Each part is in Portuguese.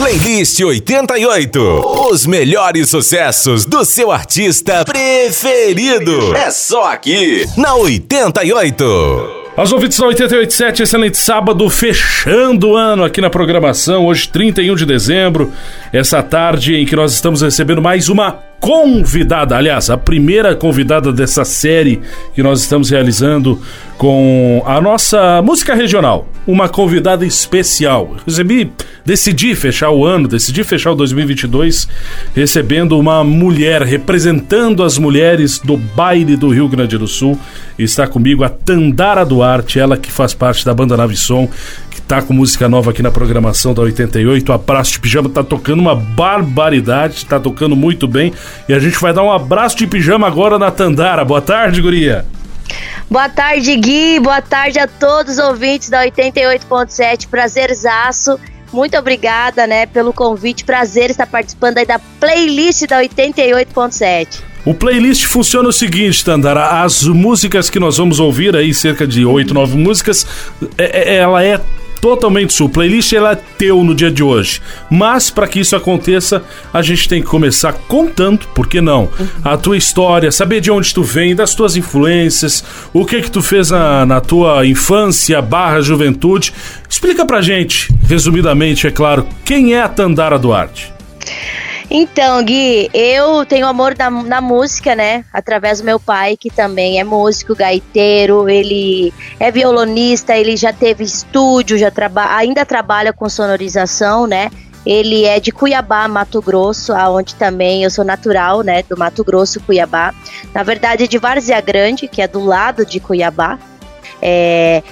Playlist 88. Os melhores sucessos do seu artista preferido. É só aqui, na 88. Aos ouvintes da 887, excelente sábado, fechando o ano aqui na programação, hoje 31 de dezembro, essa tarde em que nós estamos recebendo mais uma convidada, aliás, a primeira convidada dessa série que nós estamos realizando com a nossa música regional. Uma convidada especial. Recebi, decidi fechar o ano, decidi fechar o 2022 recebendo uma mulher, representando as mulheres do baile do Rio Grande do Sul. Está comigo a Tandara Duarte, ela que faz parte da banda Nave Som, tá com música nova aqui na programação da 88. A Abraço de Pijama tá tocando uma barbaridade, tá tocando muito bem. E a gente vai dar um abraço de pijama agora na Tandara. Boa tarde, guria. Boa tarde, Gui. Boa tarde a todos os ouvintes da 88.7. Prazerzaço. Muito obrigada, né, pelo convite. Prazer estar participando aí da playlist da 88.7. O playlist funciona o seguinte, Tandara. As músicas que nós vamos ouvir aí, cerca de 8, 9 músicas, é, é, ela é totalmente sua. playlist ela é teu no dia de hoje. Mas para que isso aconteça, a gente tem que começar contando, por que não? A tua história, saber de onde tu vem, das tuas influências, o que que tu fez na, na tua infância barra juventude. Explica pra gente, resumidamente, é claro, quem é a Tandara Duarte? Então, Gui, eu tenho amor na, na, música, né? Através do meu pai, que também é músico, gaiteiro, ele é violonista, ele já teve estúdio, já traba ainda trabalha com sonorização, né? Ele é de Cuiabá, Mato Grosso, aonde também eu sou natural, né? Do Mato Grosso, Cuiabá. Na verdade, de Várzea Grande, que é do lado de Cuiabá. É,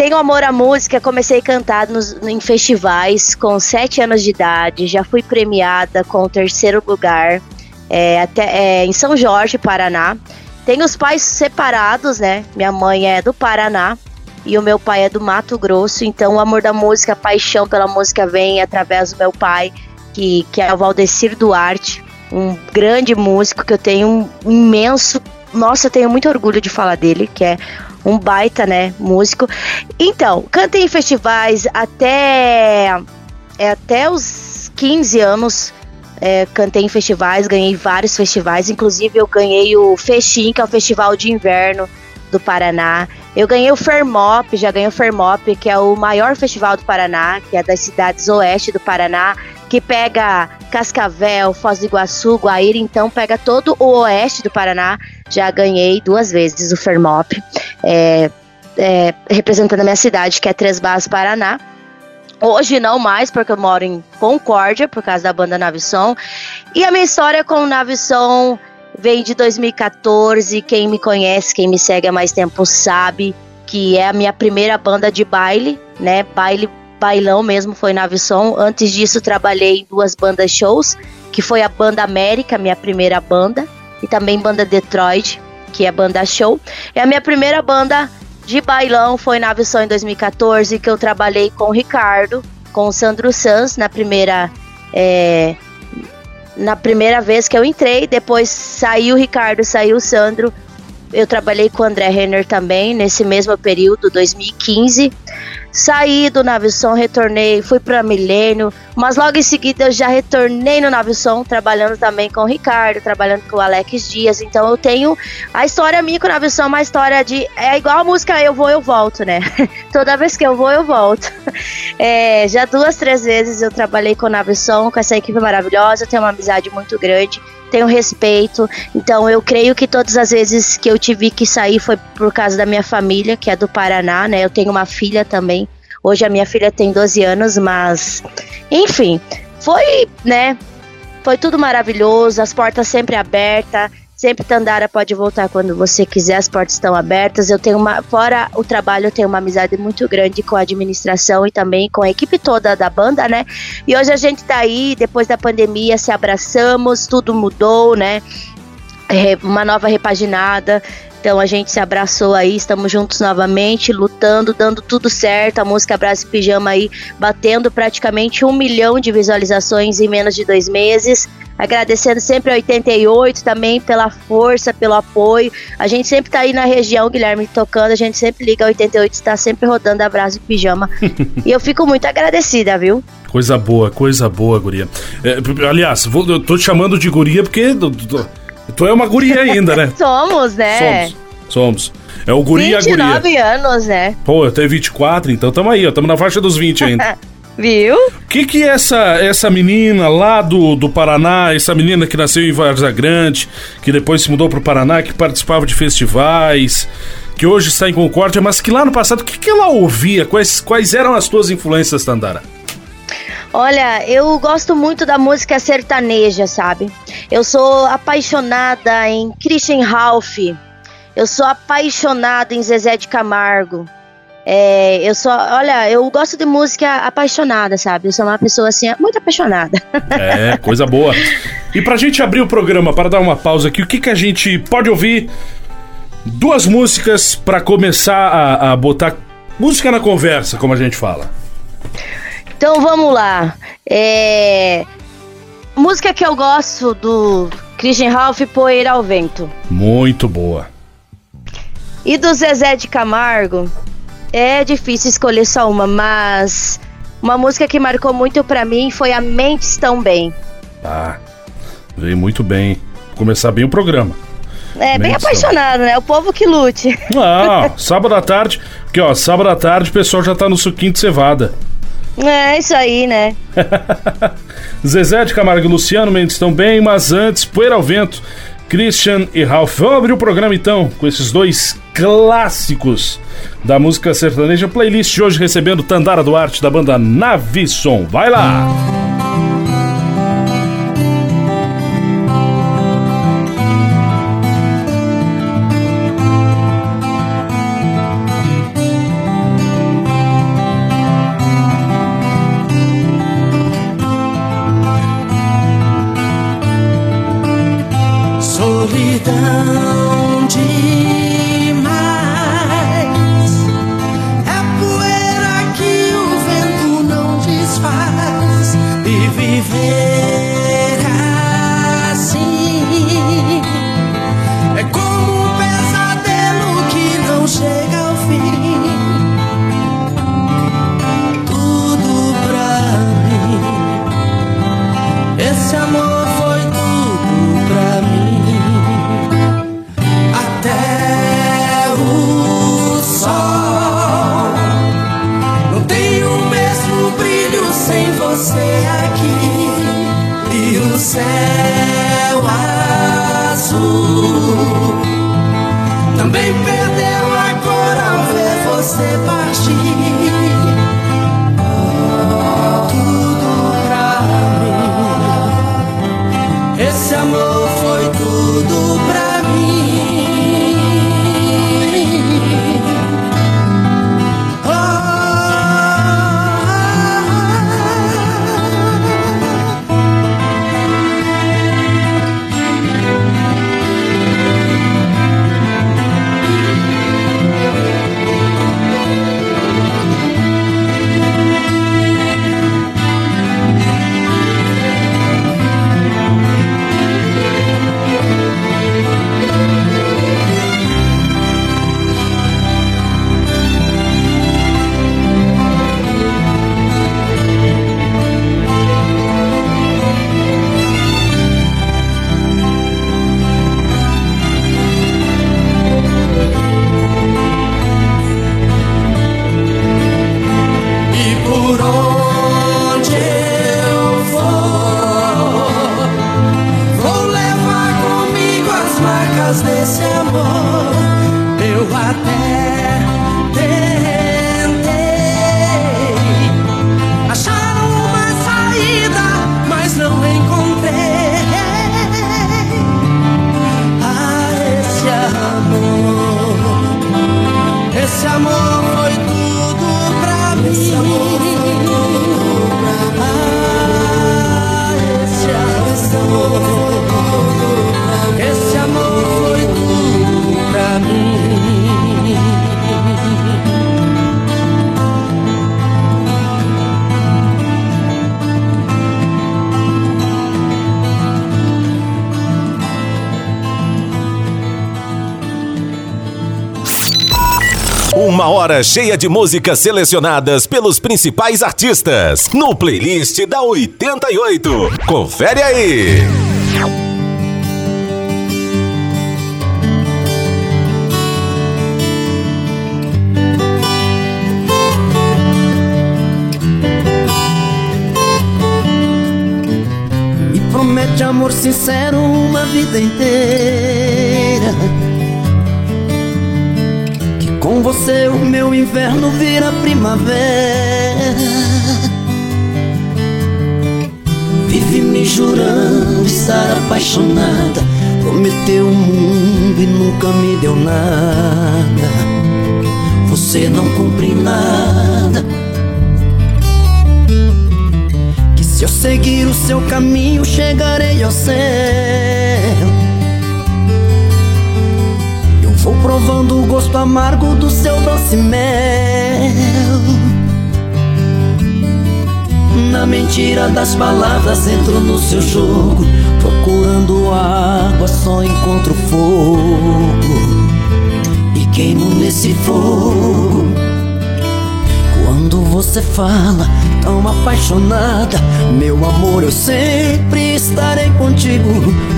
tenho amor à música, comecei a cantar nos, em festivais com sete anos de idade, já fui premiada com o terceiro lugar é, até, é, em São Jorge, Paraná. Tenho os pais separados, né? Minha mãe é do Paraná e o meu pai é do Mato Grosso, então o amor da música, a paixão pela música vem através do meu pai, que, que é o Valdecir Duarte, um grande músico que eu tenho um imenso. Nossa, eu tenho muito orgulho de falar dele, que é um baita, né, músico. Então, cantei em festivais até é, até os 15 anos. É, cantei em festivais, ganhei vários festivais, inclusive eu ganhei o Fechim, que é o festival de inverno do Paraná. Eu ganhei o Fermop, já ganhei o Fermop, que é o maior festival do Paraná, que é das cidades oeste do Paraná, que pega Cascavel, Foz do Iguaçu, Guaíra, então pega todo o oeste do Paraná. Já ganhei duas vezes o Fermop, é, é, representando a minha cidade, que é Três Barras, Paraná. Hoje não mais, porque eu moro em Concórdia, por causa da banda Navição. E a minha história com Navição vem de 2014. Quem me conhece, quem me segue há mais tempo sabe que é a minha primeira banda de baile, né? Baile bailão mesmo foi na Avisson. Antes disso, trabalhei em duas bandas shows, que foi a Banda América, minha primeira banda, e também Banda Detroit, que é banda show. E a minha primeira banda de bailão foi na Avisson em 2014, que eu trabalhei com o Ricardo, com o Sandro Sanz na primeira. É, na primeira vez que eu entrei, depois saiu o Ricardo, saiu o Sandro. Eu trabalhei com o André Renner também nesse mesmo período, 2015. Saí do Navisom, retornei, fui para Milênio, mas logo em seguida eu já retornei no Navisom, trabalhando também com o Ricardo, trabalhando com o Alex Dias. Então eu tenho a história minha com o Navisom, uma história de. É igual a música Eu Vou, Eu Volto, né? Toda vez que eu vou, eu volto. É, já duas, três vezes eu trabalhei com o Navisom, com essa equipe maravilhosa, tenho uma amizade muito grande tenho respeito. Então eu creio que todas as vezes que eu tive que sair foi por causa da minha família, que é do Paraná, né? Eu tenho uma filha também. Hoje a minha filha tem 12 anos, mas enfim, foi, né? Foi tudo maravilhoso, as portas sempre abertas. Sempre Tandara pode voltar quando você quiser, as portas estão abertas. Eu tenho uma, fora o trabalho, eu tenho uma amizade muito grande com a administração e também com a equipe toda da banda, né? E hoje a gente tá aí, depois da pandemia, se abraçamos, tudo mudou, né? É, uma nova repaginada. Então a gente se abraçou aí, estamos juntos novamente, lutando, dando tudo certo. A música Abraço Pijama aí batendo praticamente um milhão de visualizações em menos de dois meses. Agradecendo sempre a 88 também pela força, pelo apoio. A gente sempre tá aí na região, Guilherme, tocando. A gente sempre liga a 88, está sempre rodando abraço e pijama. e eu fico muito agradecida, viu? Coisa boa, coisa boa, guria. É, aliás, vou, eu tô te chamando de guria porque tu é uma guria ainda, né? Somos, né? Somos. Somos. É o guri 29 a guria. anos, né? Pô, eu tenho 24, então tamo aí, ó. Tamo na faixa dos 20 ainda. Viu? O que que essa, essa menina lá do, do Paraná, essa menina que nasceu em Varza Grande, que depois se mudou pro Paraná, que participava de festivais, que hoje está em Concórdia, mas que lá no passado, o que que ela ouvia? Quais, quais eram as tuas influências, Tandara? Olha, eu gosto muito da música sertaneja, sabe? Eu sou apaixonada em Christian Ralph, eu sou apaixonada em Zezé de Camargo. É, eu sou, olha, eu gosto de música apaixonada, sabe? Eu sou uma pessoa assim, muito apaixonada. É, coisa boa. E pra gente abrir o programa, para dar uma pausa aqui, o que, que a gente pode ouvir? Duas músicas para começar a, a botar música na conversa, como a gente fala. Então vamos lá. É... Música que eu gosto do Christian Ralph, Poeira ao Vento. Muito boa. E do Zezé de Camargo, é difícil escolher só uma, mas uma música que marcou muito para mim foi A Mentes Tão Bem. Ah, veio muito bem. Começar bem o programa. É, bem apaixonado, né? O povo que lute. Ah, sábado à tarde, porque ó, sábado à tarde o pessoal já tá no suquinho de cevada. É, isso aí, né? Zezé de Camargo e Luciano Mendes estão bem, mas antes, Poeira ao Vento, Christian e Ralph. Vamos abrir o programa então com esses dois clássicos da música sertaneja. Playlist hoje recebendo Tandara Duarte da banda Navisson. Vai lá! amor. Hora cheia de músicas selecionadas pelos principais artistas no playlist da 88. Confere aí. Me promete amor sincero uma vida inteira você o meu inverno vira primavera. Vive me jurando estar apaixonada. Prometeu o mundo e nunca me deu nada. Você não cumpre nada. Que se eu seguir o seu caminho chegarei ao céu Vou provando o gosto amargo do seu doce mel. Na mentira das palavras entro no seu jogo Procurando água só encontro fogo. E queimo nesse fogo. Quando você fala tão apaixonada. Meu amor, eu sempre estarei contigo.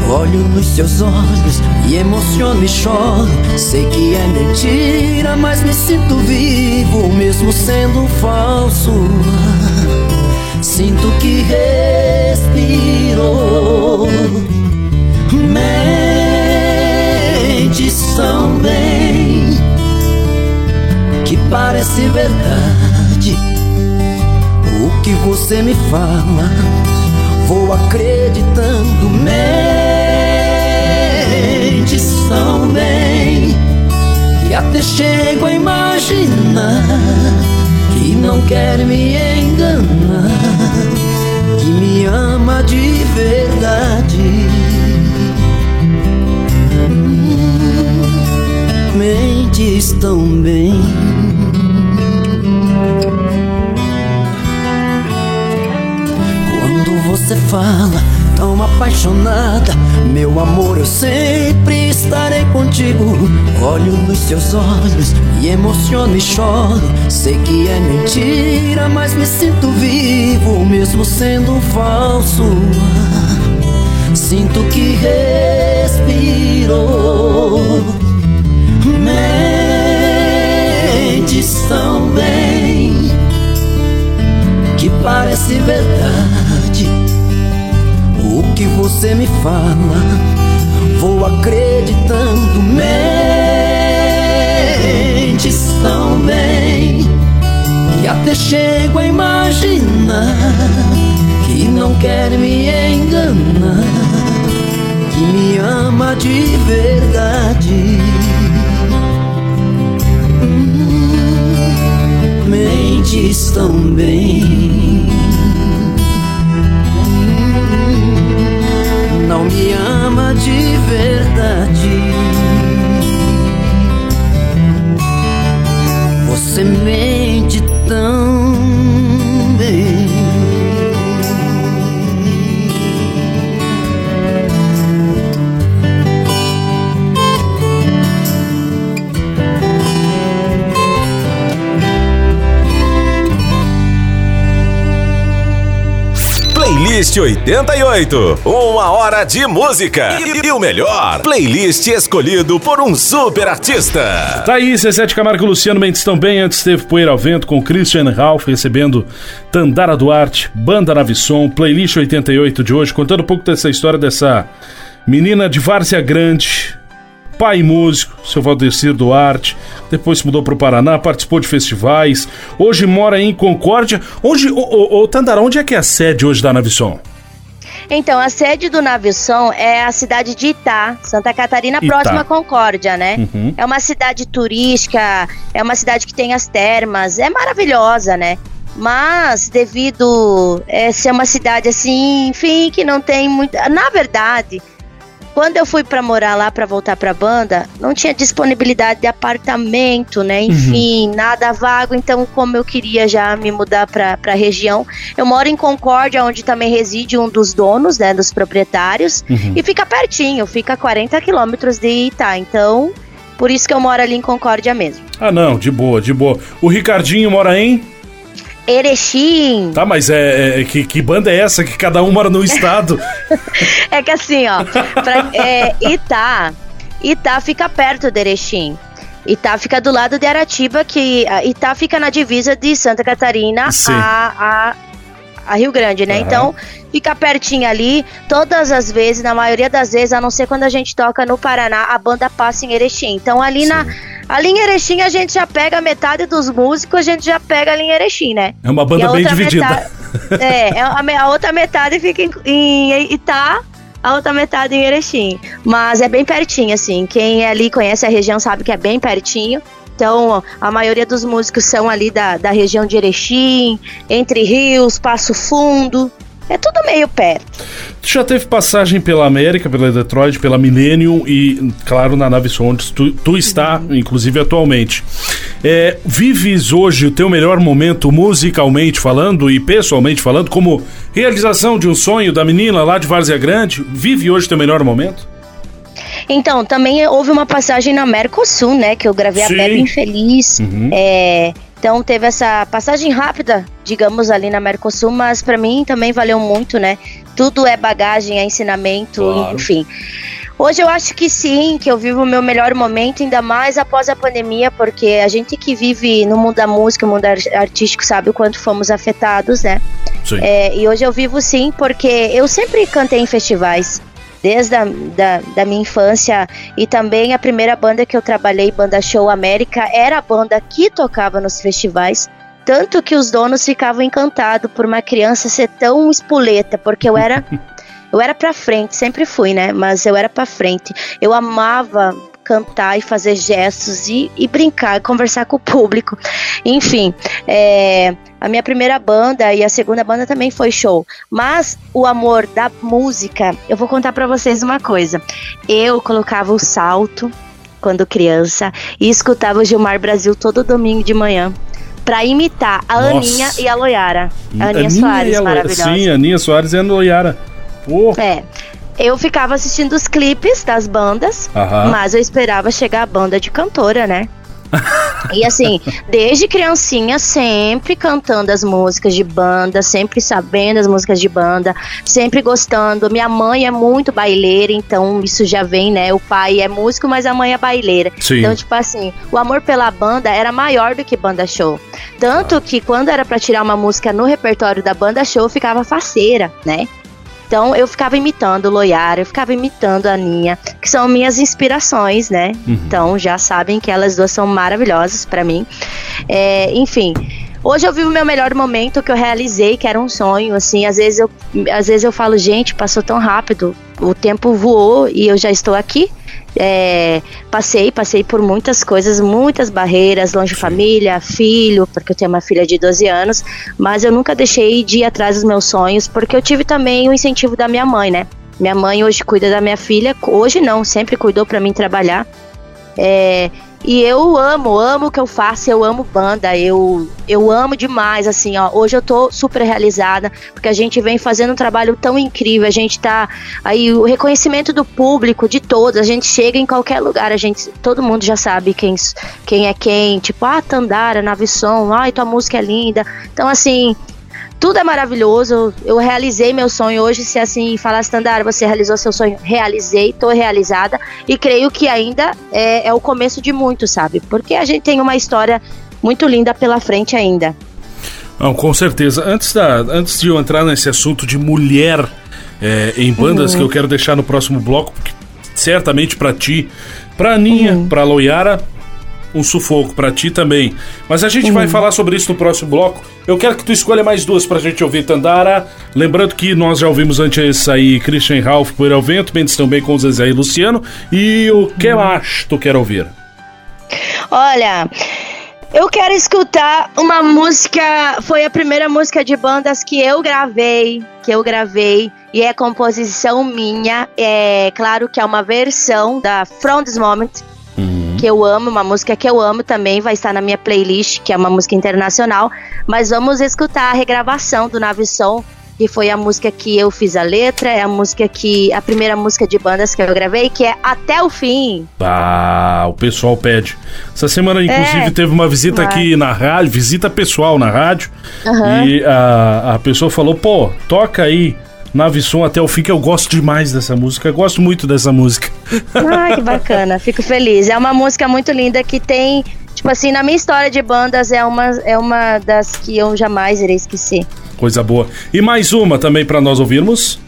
Olho nos seus olhos e emociono e choro. Sei que é mentira, mas me sinto vivo Mesmo sendo falso. Sinto que respiro Mentes tão bem Que parece verdade que você me fala, vou acreditando. Mentes tão bem que até chego a imaginar que não quer me enganar, que me ama de verdade. Mentes tão bem. Você fala tão apaixonada. Meu amor, eu sempre estarei contigo. Olho nos seus olhos e emociono e choro. Sei que é mentira, mas me sinto vivo Mesmo sendo falso. Sinto que respiro Mentes tão bem Que parece verdade que você me fala, vou acreditando. Mentes tão bem que até chego a imaginar que não quer me enganar, que me ama de verdade. Hum, mentes tão bem. Não me ama de verdade. Você mente tão Playlist 88. Uma hora de música. E, e, o melhor, playlist escolhido por um super artista. Tá aí, C7 Camargo e Luciano Mendes também. Antes teve Poeira ao Vento com Christian Ralph recebendo Tandara Duarte, Banda Navisson, Playlist 88 de hoje, contando um pouco dessa história dessa menina de Várzea Grande, pai músico, seu Valdecir Duarte, depois se mudou para o Paraná, participou de festivais, hoje mora em Concórdia. Onde, ô, ô, ô Tandara, onde é que é a sede hoje da Navisson? Então, a sede do Navisson é a cidade de Itá, Santa Catarina, Itá. próxima a Concórdia, né? Uhum. É uma cidade turística, é uma cidade que tem as termas, é maravilhosa, né? Mas devido a ser uma cidade assim, enfim, que não tem muito. Na verdade, quando eu fui para morar lá para voltar para banda, não tinha disponibilidade de apartamento, né? Enfim, uhum. nada vago. Então, como eu queria já me mudar para a região, eu moro em Concórdia, onde também reside um dos donos, né? Dos proprietários. Uhum. E fica pertinho, fica a 40 quilômetros de Itá. Então, Por isso que eu moro ali em Concórdia mesmo. Ah, não, de boa, de boa. O Ricardinho mora em? Erechim. Tá, mas é, é que, que, banda é essa que cada um mora no estado? é que assim, ó, pra, é, Itá, Itá fica perto de Erechim. Itá fica do lado de Aratiba, que Itá fica na divisa de Santa Catarina a, a, a, Rio Grande, né? Uhum. Então, fica pertinho ali. Todas as vezes, na maioria das vezes, a não ser quando a gente toca no Paraná, a banda passa em Erechim. Então, ali Sim. na Ali em Erechim a gente já pega metade dos músicos, a gente já pega ali em Erechim, né? É uma banda bem dividida. Metade, é, a, a, outra metade fica em, em Itá, a outra metade em Erechim. Mas é bem pertinho, assim. Quem é ali conhece a região sabe que é bem pertinho. Então, a maioria dos músicos são ali da, da região de Erechim, Entre Rios, Passo Fundo. É tudo meio perto. Tu já teve passagem pela América, pela Detroit, pela Millennium e, claro, na nave onde tu, tu está, uhum. inclusive atualmente. É, vives hoje o teu melhor momento musicalmente falando e pessoalmente falando, como realização de um sonho da menina lá de Várzea Grande? Vive hoje o teu melhor momento? Então, também houve uma passagem na Mercosul, né? Que eu gravei Sim. a Bebe Infeliz. Uhum. É, então teve essa passagem rápida, digamos, ali na Mercosul, mas para mim também valeu muito, né? Tudo é bagagem, é ensinamento, claro. enfim. Hoje eu acho que sim, que eu vivo o meu melhor momento, ainda mais após a pandemia, porque a gente que vive no mundo da música, no mundo artístico, sabe o quanto fomos afetados, né? Sim. É, e hoje eu vivo sim, porque eu sempre cantei em festivais desde a da, da minha infância e também a primeira banda que eu trabalhei, Banda Show América, era a banda que tocava nos festivais. Tanto que os donos ficavam encantados por uma criança ser tão espoleta, porque eu era eu era pra frente, sempre fui, né? Mas eu era pra frente. Eu amava cantar e fazer gestos e, e brincar, conversar com o público. Enfim, é, a minha primeira banda e a segunda banda também foi show. Mas o amor da música, eu vou contar para vocês uma coisa. Eu colocava o salto quando criança e escutava o Gilmar Brasil todo domingo de manhã para imitar a Nossa. Aninha e a Loiara. A Aninha, Aninha Soares, maravilhosa. Sim, a Aninha Soares e a Loiara. Pô. É eu ficava assistindo os clipes das bandas, mas eu esperava chegar a banda de cantora, né? E assim, desde criancinha, sempre cantando as músicas de banda, sempre sabendo as músicas de banda, sempre gostando. Minha mãe é muito baileira, então isso já vem, né? O pai é músico, mas a mãe é baileira. Sim. Então, tipo assim, o amor pela banda era maior do que banda show. Tanto que quando era para tirar uma música no repertório da banda show, ficava faceira, né? Então eu ficava imitando Loiara, eu ficava imitando a Aninha, que são minhas inspirações, né? Uhum. Então já sabem que elas duas são maravilhosas para mim. É, enfim. Hoje eu vivo o meu melhor momento que eu realizei, que era um sonho, assim, às vezes eu, às vezes eu falo, gente, passou tão rápido, o tempo voou e eu já estou aqui. É, passei, passei por muitas coisas, muitas barreiras, longe de família, filho, porque eu tenho uma filha de 12 anos, mas eu nunca deixei de ir atrás dos meus sonhos, porque eu tive também o incentivo da minha mãe, né? Minha mãe hoje cuida da minha filha, hoje não, sempre cuidou para mim trabalhar. É, e eu amo, amo o que eu faço, eu amo banda, eu, eu amo demais, assim, ó. Hoje eu tô super realizada, porque a gente vem fazendo um trabalho tão incrível, a gente tá aí, o reconhecimento do público, de todos, a gente chega em qualquer lugar, a gente, todo mundo já sabe quem, quem é quem, tipo, ah, Tandara, Navisson, ai, tua música é linda. Então, assim, tudo é maravilhoso. Eu realizei meu sonho hoje. Se assim falar, Standard, você realizou seu sonho, realizei, estou realizada. E creio que ainda é, é o começo de muito, sabe? Porque a gente tem uma história muito linda pela frente ainda. Não, com certeza. Antes, da, antes de eu entrar nesse assunto de mulher é, em bandas, uhum. que eu quero deixar no próximo bloco, porque certamente para ti, para Aninha, uhum. para Loiara, um sufoco para ti também. Mas a gente uhum. vai falar sobre isso no próximo bloco. Eu quero que tu escolha mais duas pra gente ouvir, Tandara. Lembrando que nós já ouvimos antes aí Christian Ralph por ao vento, Mendes também com Zezé e Luciano. E o que uhum. mais tu quer ouvir? Olha, eu quero escutar uma música, foi a primeira música de bandas que eu gravei, que eu gravei e é composição minha. É claro que é uma versão da From This Moment. Que eu amo, uma música que eu amo também, vai estar na minha playlist, que é uma música internacional. Mas vamos escutar a regravação do Navisson, que foi a música que eu fiz a letra, é a música que. a primeira música de bandas que eu gravei, que é Até o Fim. Ah, o pessoal pede. Essa semana, inclusive, É, teve uma visita vai. aqui na rádio, visita pessoal na rádio. Aham. E a, a pessoa falou: pô, toca aí. Nave Som até o fim, que eu gosto demais dessa música. Eu gosto muito dessa música. Ah, que bacana, fico feliz. É uma música muito linda que tem. Tipo assim, na minha história de bandas, é uma, é uma das que eu jamais irei esquecer. Coisa boa. E mais uma também pra nós ouvirmos.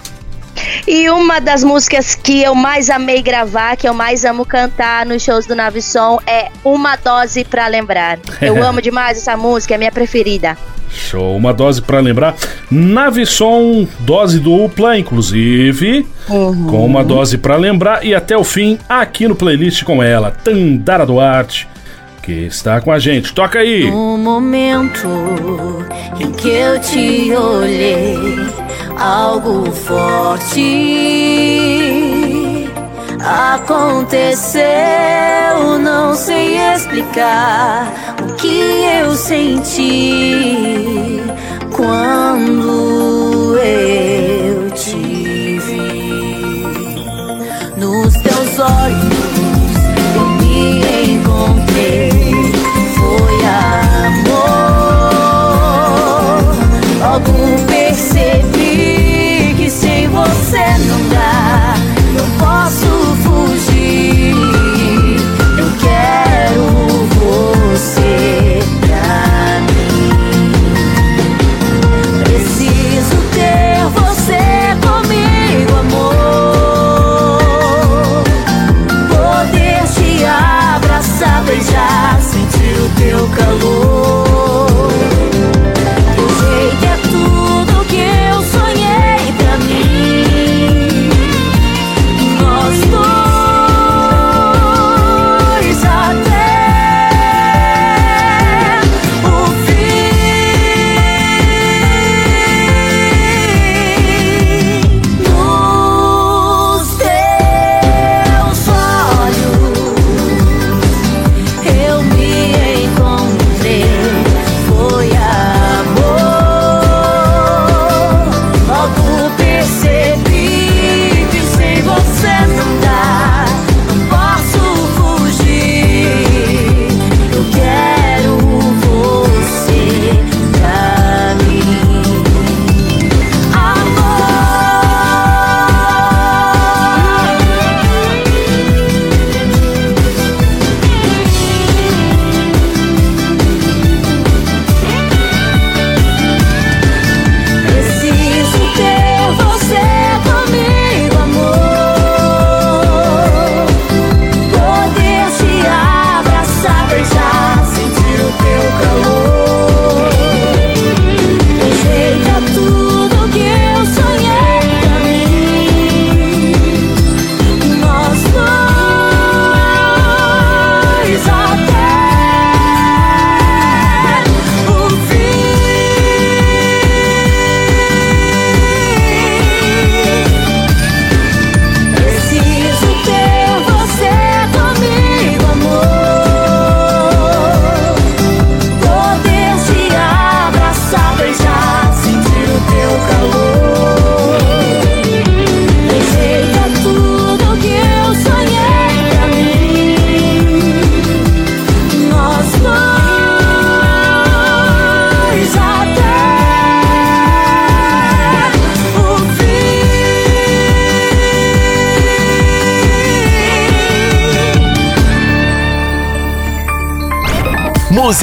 E uma das músicas que eu mais amei gravar, que eu mais amo cantar nos shows do Navisson, é Uma Dose Pra Lembrar. Eu amo demais essa música, é minha preferida. Show, uma dose pra lembrar. Nave Som, dose dupla, inclusive. Com uma dose pra lembrar. E até o fim, aqui no playlist com ela, Tandara Duarte, que está com a gente. Toca aí! No momento em que eu te olhei, algo forte aconteceu. Não sei explicar o que eu senti quando eu te vi nos teus olhos. Eu me encontrei, foi amor. Logo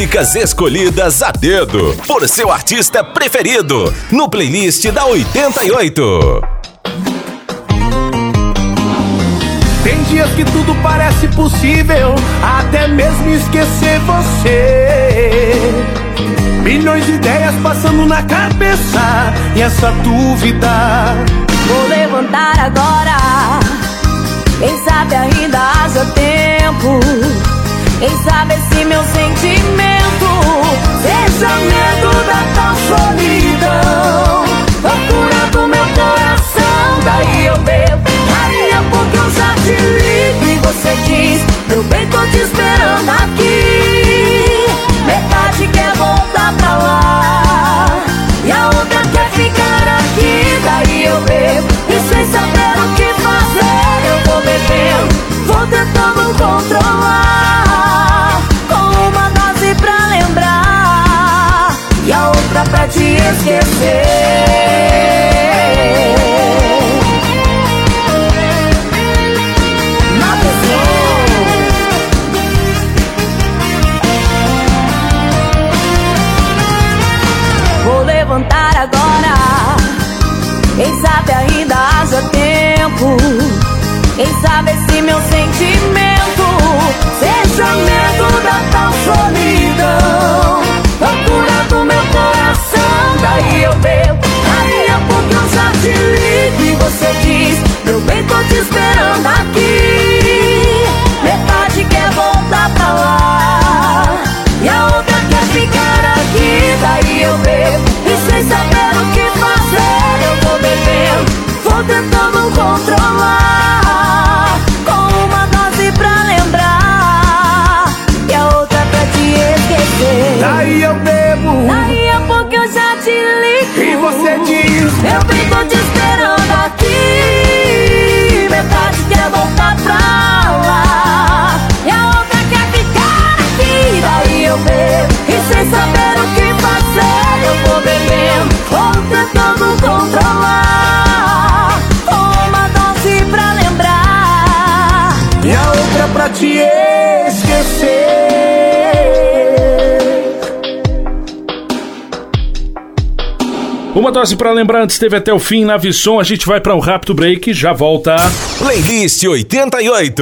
Músicas escolhidas a dedo por seu artista preferido no playlist da 88. Tem dias que tudo parece possível, até mesmo esquecer você. Milhões de ideias passando na cabeça e essa dúvida. Vou levantar agora. Quem sabe ainda haja tempo. Quem sabe esse meu sentimento seja medo Yeah. cerveja e eu bebo. Aí é porque eu já te ligo e você diz: Meu bem, tô te esperando aqui. Metade quer voltar pra lá e a outra quer ficar aqui. Daí eu bebo. Eu fico de Uma dose para lembrar antes teve até o fim na Visson. A gente vai para um rápido break e já volta. Playlist 88.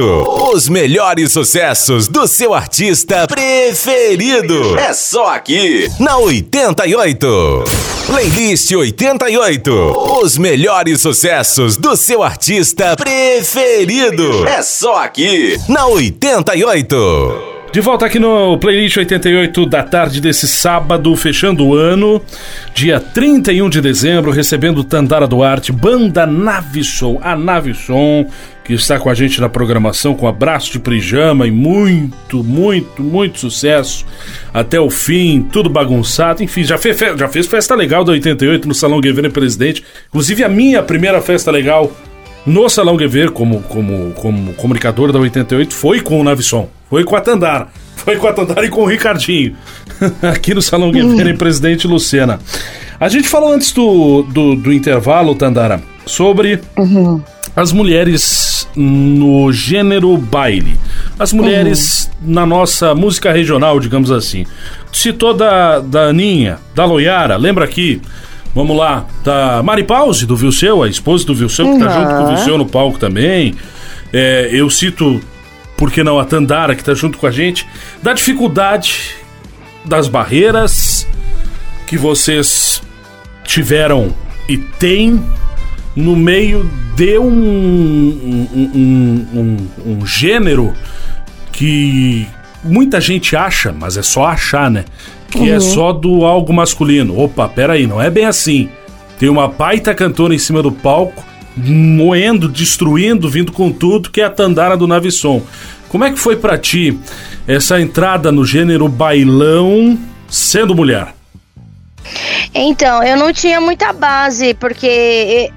Os melhores sucessos do seu artista preferido. É só aqui na 88. Playlist 88. Os melhores sucessos do seu artista preferido. É só aqui na 88. De volta aqui no Playlist 88 da tarde desse sábado, fechando o ano, dia 31 de dezembro, recebendo Tandara Duarte, banda Navisson, a Navisson, que está com a gente na programação com abraço de pijama e muito, muito, muito sucesso até o fim, tudo bagunçado, enfim, já fez, já fez festa legal da 88 no Salão Guevara Presidente, inclusive a minha primeira festa legal no Salão Guevara como, como, como comunicador da 88 foi com o Navisson. Foi com a Tandara. Foi com a Tandara e com o Ricardinho. Aqui no Salão Guerreiro em Presidente Lucena. A gente falou antes do, do, do intervalo, Tandara, sobre uhum. as mulheres no gênero baile. As mulheres uhum. na nossa música regional, digamos assim. Citou da, da Aninha, da Loiara, lembra aqui? Vamos lá, da Mari Pause, do Vilseu, a esposa do Vilseu, que tá junto com o Vilseu no palco também. É, eu cito por que não a Tandara, que está junto com a gente, da dificuldade das barreiras que vocês tiveram e têm no meio de um, um, um, um, gênero que muita gente acha, mas é só achar, né? Que é uhum. é só do algo masculino. Opa, peraí, não é bem assim. Tem uma baita cantora em cima do palco moendo, destruindo, vindo com tudo, que é a Tandara do Navisson. Como é que foi para ti essa entrada no gênero bailão sendo mulher? Então, eu não tinha muita base, porque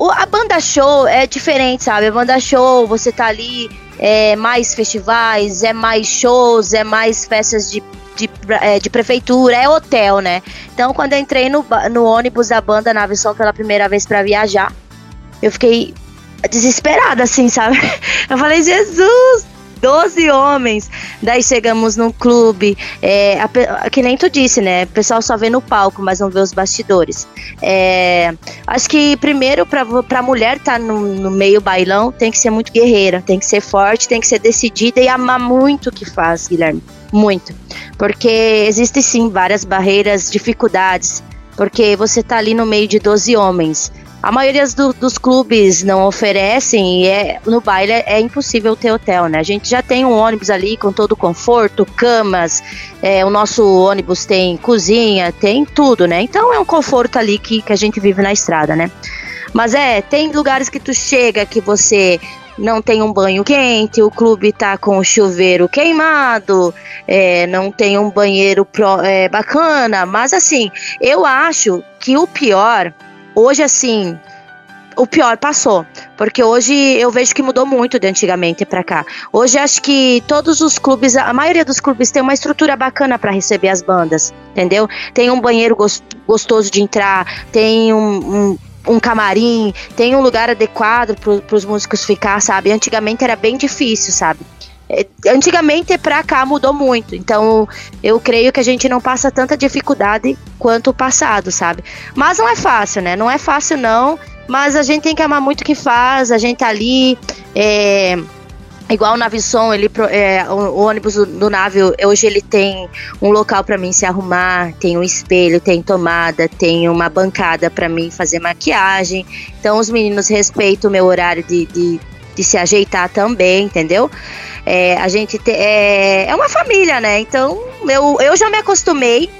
a banda show é diferente, sabe? A banda show, você tá ali, é mais festivais, é mais shows, é mais festas de, de, é, de prefeitura, é hotel, né? Então, quando eu entrei no, no ônibus da banda Nave pela primeira vez para viajar, eu fiquei desesperada, assim, sabe? Eu falei, Jesus, 12 homens. Daí chegamos num clube, é, a, que nem tu disse, né? O pessoal só vê no palco, mas não vê os bastidores. É, acho que primeiro, pra, pra mulher estar tá no, no, meio bailão, tem que ser muito guerreira, tem que ser forte, tem que ser decidida e amar muito o que faz, Guilherme. Muito. Porque existem sim várias barreiras, dificuldades. Porque você tá ali no meio de 12 homens. A maioria do, dos clubes não oferecem e é, no baile é, é, impossível ter hotel, né? A gente já tem um ônibus ali com todo o conforto, camas, é, o nosso ônibus tem cozinha, tem tudo, né? Então é um conforto ali que, que a gente vive na estrada, né? Mas é, tem lugares que tu chega que você não tem um banho quente, o clube tá com o chuveiro queimado, é, não tem um banheiro pro, é, bacana, mas assim, eu acho que o pior Hoje, assim, o pior passou. Porque hoje eu vejo que mudou muito de antigamente pra cá. Hoje acho que todos os clubes, a maioria dos clubes tem uma estrutura bacana pra receber as bandas, entendeu? Tem um banheiro gos- gostoso de entrar, tem um, um um camarim, tem um lugar adequado para os músicos ficar, sabe? Antigamente era bem difícil, sabe? É, Antigamente pra cá mudou muito, então eu creio que a gente não passa tanta dificuldade quanto o passado, sabe? Mas não é fácil, né? Não é fácil não, mas a gente tem que amar muito o que faz, a gente tá ali, é, igual o Navisson, ele, é, o, ônibus do, do Navio, hoje ele tem um local pra mim se arrumar, tem um espelho, tem tomada, tem uma bancada pra mim fazer maquiagem. Então os meninos respeitam o meu horário de, de, de se ajeitar também, entendeu? É, a gente te- é, é uma família, né? Então eu, eu já me acostumei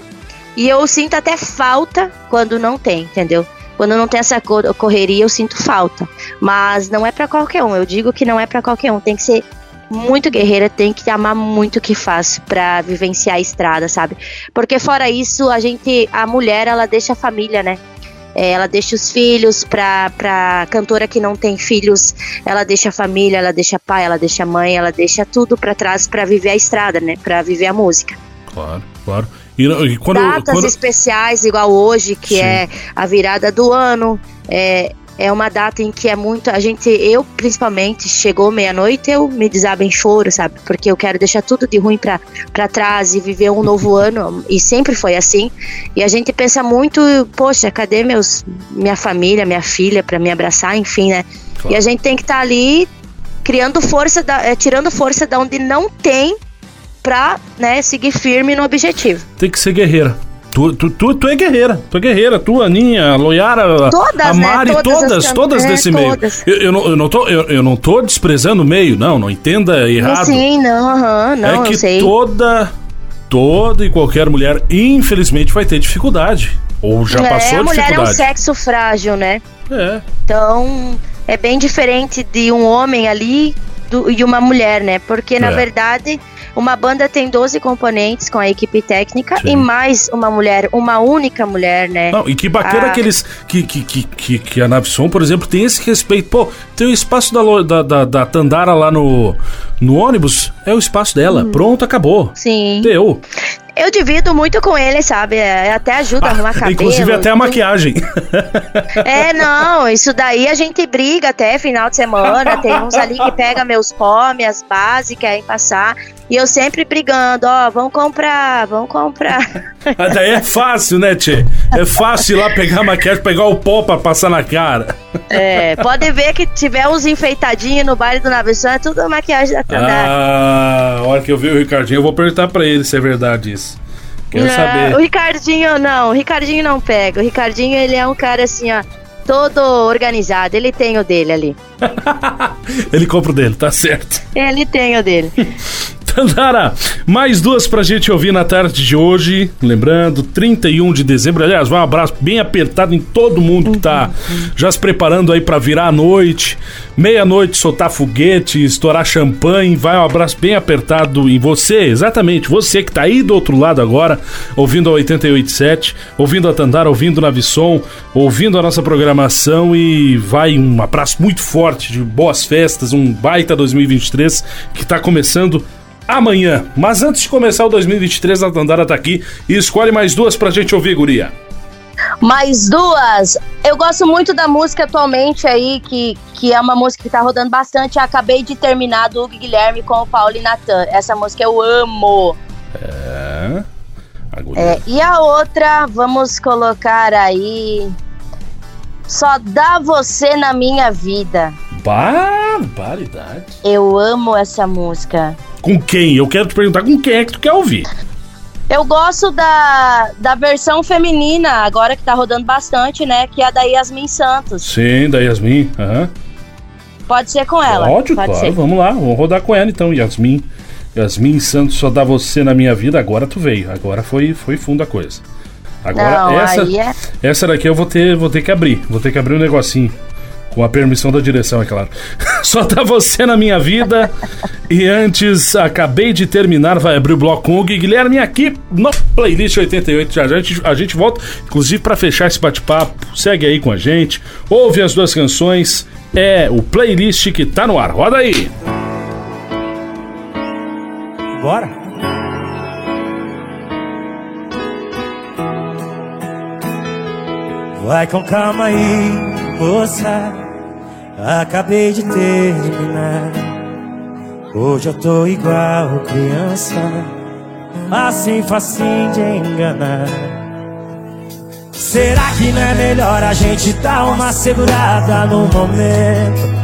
e eu sinto até falta quando não tem, entendeu? Quando não tem essa cor- correria, eu sinto falta. Mas não é pra qualquer um. Eu digo que não é pra qualquer um. Tem que ser muito guerreira, tem que amar muito o que faz pra vivenciar a estrada, sabe? Porque fora isso, a gente, a mulher, ela deixa a família, né? É, ela deixa os filhos pra, pra cantora que não tem filhos, ela deixa a família, ela deixa pai, ela deixa a mãe, ela deixa tudo pra trás pra viver a estrada, né? Pra viver a música. Claro, claro. E, e quando, Datas quando- especiais, igual hoje, que Sim. é a virada do ano. É, é uma data em que é muito. A gente, eu principalmente, chegou meia-noite, eu me desabo em choro, sabe? Porque eu quero deixar tudo de ruim pra, pra trás e viver um novo ano. E sempre foi assim. E a gente pensa muito, poxa, cadê meus, minha família, minha filha, pra me abraçar, enfim, né? Claro. E a gente tem que estar ali criando força, da, é, tirando força da onde não tem pra né, seguir firme no objetivo. tem que ser guerreira. Tu, tu, tu, tu é guerreira, tu é guerreira, tu, Aninha, a Loiara, Todas, a né? Mari, Todas as todas, can- todas é, desse meio. todas. Eu, eu, não, eu, não tô, eu, eu não tô desprezando o meio, não, não entenda errado. Sim, não, aham, não, é que sei. toda, toda e qualquer mulher, infelizmente, vai ter dificuldade. Ou já é, passou a mulher é um dificuldade. sexo frágil, né? É, Então, é bem diferente de um homem ali do- e uma mulher, né? Porque, na É. verdade, uma banda tem 12 componentes com a equipe técnica Sim. e mais uma mulher, uma única mulher, né? Não, e que bacana Ah. que eles. Que, que, que, que, a Navisson, por exemplo, tem esse respeito. Pô, tem o espaço da, da, da, da Tandara lá no, no ônibus, é o espaço dela. Hum. Pronto, acabou. Sim. Deu. Eu divido muito com ele, sabe? É, Até ajuda a arrumar cabelo. Ah, Inclusive até a maquiagem. É, não, isso daí a gente briga até final de semana. Tem uns ali que pega meus pó, minhas bases, querem passar. E eu sempre brigando, ó, vão comprar, vão comprar. Mas daí é fácil, né, Tchê? É fácil ir lá pegar a maquiagem, pegar o pó pra passar na cara. É, pode ver que tiver uns enfeitadinhos no baile do Navisson, é tudo maquiagem da Tandara. Ah, a hora que eu ver o Ricardinho, eu vou perguntar pra ele se é verdade isso. Quero Não, O saber. Ricardinho não, o Ricardinho não pega. O Ricardinho, ele é um cara assim, ó, todo organizado. Ele tem o dele ali. Ele compra o dele, tá certo. Ele tem o dele. Tandara, mais duas pra gente ouvir na tarde de hoje. Lembrando, 31 de dezembro. Aliás, vai um abraço bem apertado em todo mundo que tá já se preparando aí pra virar a noite. Meia-noite soltar foguete, estourar champanhe. Vai um abraço bem apertado em você, exatamente. Você que tá aí do outro lado agora, ouvindo a 887, ouvindo a Tandara, ouvindo o Navisson, ouvindo a nossa programação. E vai um abraço muito forte de boas festas, um baita 2023 que tá começando amanhã. Mas antes de começar o 2023, a Tandara tá aqui e escolhe mais duas pra gente ouvir, guria. Mais duas. Eu gosto muito da música atualmente aí, que, que é uma música que tá rodando bastante. Acabei de terminar do Hugo Guilherme com o Paulo e Natan. Essa música eu amo. É. É, e a outra, vamos colocar aí. Só dá você na minha vida. Barbaridade. Eu amo essa música. Com quem? Eu quero te perguntar com quem é que tu quer ouvir. Eu gosto da, da versão feminina, agora que tá rodando bastante, né? Que é a da Yasmin Santos. Sim, da Yasmin. Aham. Pode ser com ela. Pode claro. ser. Vamos lá, vamos rodar com ela então, Yasmin. Yasmin Santos só dá você na minha vida, agora tu veio. Agora foi, foi fundo a coisa. Agora Não, essa, é. essa daqui eu vou ter, vou ter que abrir. Vou ter que abrir um negocinho. Com a permissão da direção, é claro. Só tá você na minha vida. e antes, acabei de terminar, vai abrir o bloco com o Gui Guilherme aqui no Playlist 88. Já, já a, gente, a gente volta, inclusive, para fechar esse bate-papo. Segue aí com a gente, ouve as duas canções é o playlist que tá no ar. Roda aí! Bora! Vai com calma aí, moça. Acabei de terminar. Hoje eu tô igual criança, assim facinho de enganar. Será que não é melhor a gente dar uma segurada no momento?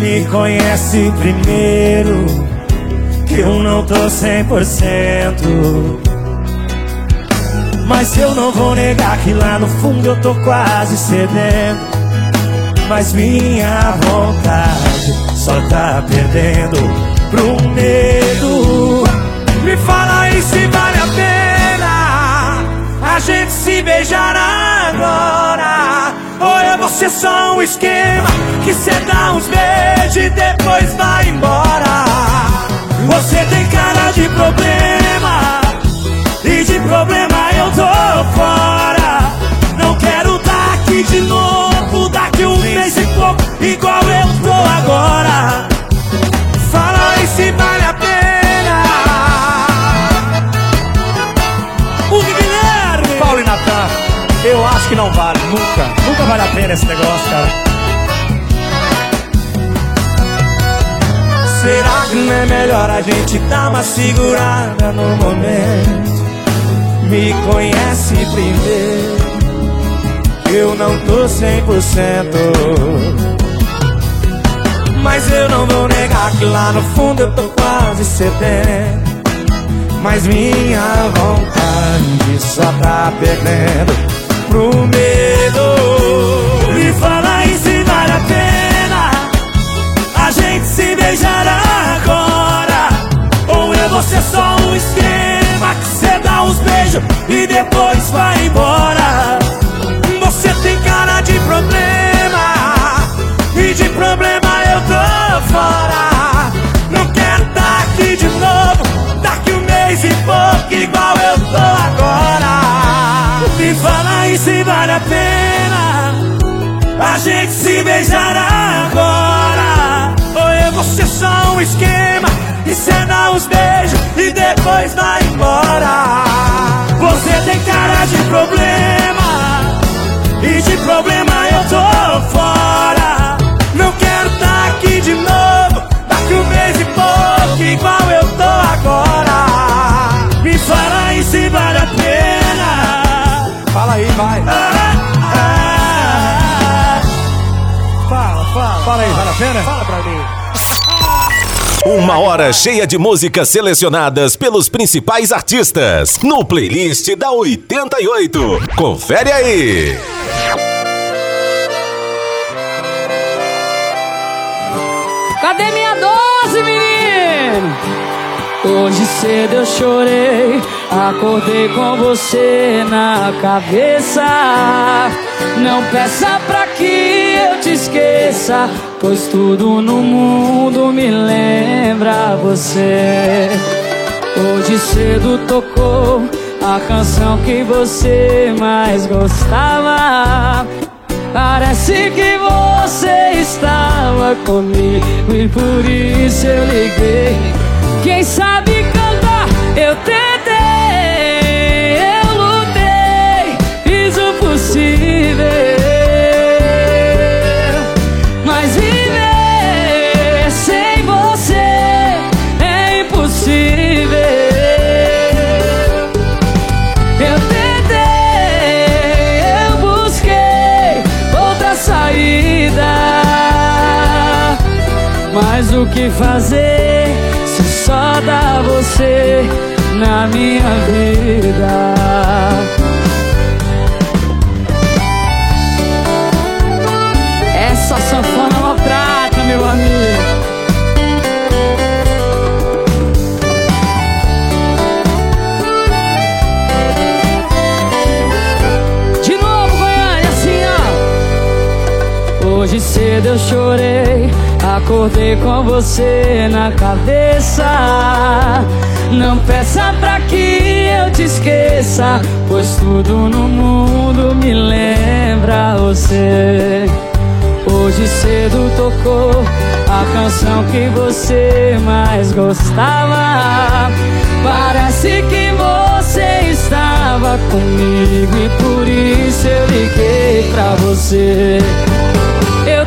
Me conhece primeiro, que eu não tô cem por cento. Mas eu não vou negar que lá no fundo eu tô quase cedendo. Mas minha vontade só tá perdendo pro medo. Me fala aí se vale a pena a gente se beijar agora. Ou é você só um esquema que cê dá uns beijos e depois vai embora. Você tem cara de problema acho que não vale, nunca, nunca vale a pena esse negócio, cara. Será que não é melhor a gente dar uma segurada no momento? Me conhece primeiro, eu não tô cem por cento. Mas eu não vou negar que lá no fundo eu tô quase cedendo. Mas minha vontade só tá perdendo pro medo. Me fala aí se vale a pena a gente se beijar agora. Ou é você só um esquema que cê dá uns beijos e depois vai embora. Você tem cara de problema e de problema eu tô fora. Não quero tá aqui de novo, daqui um mês e pouco, igual eu tô agora. Fala aí se vale a pena a gente se beijar agora. Ou é você só um esquema e dá uns beijos e depois vai embora. Uma hora cheia de músicas selecionadas pelos principais artistas no playlist da 88. Confere aí. Cadê minha dose, menino? Hoje cedo eu chorei, acordei com você na cabeça. Não peça pra que te esqueça, pois tudo no mundo me lembra você. Hoje cedo tocou a canção que você mais gostava. Parece que você estava comigo e por isso eu liguei. Quem sabe cantar, eu tentei, fazer se só dá você na minha vida? Essa sanfona maltrata, meu amigo. De novo, Goiânia, assim. Hoje cedo eu chorei, acordei com você na cabeça. Não peça pra que eu te esqueça, pois tudo no mundo me lembra você. Hoje cedo tocou a canção que você mais gostava. Parece que você estava comigo e por isso eu liguei pra você. Eu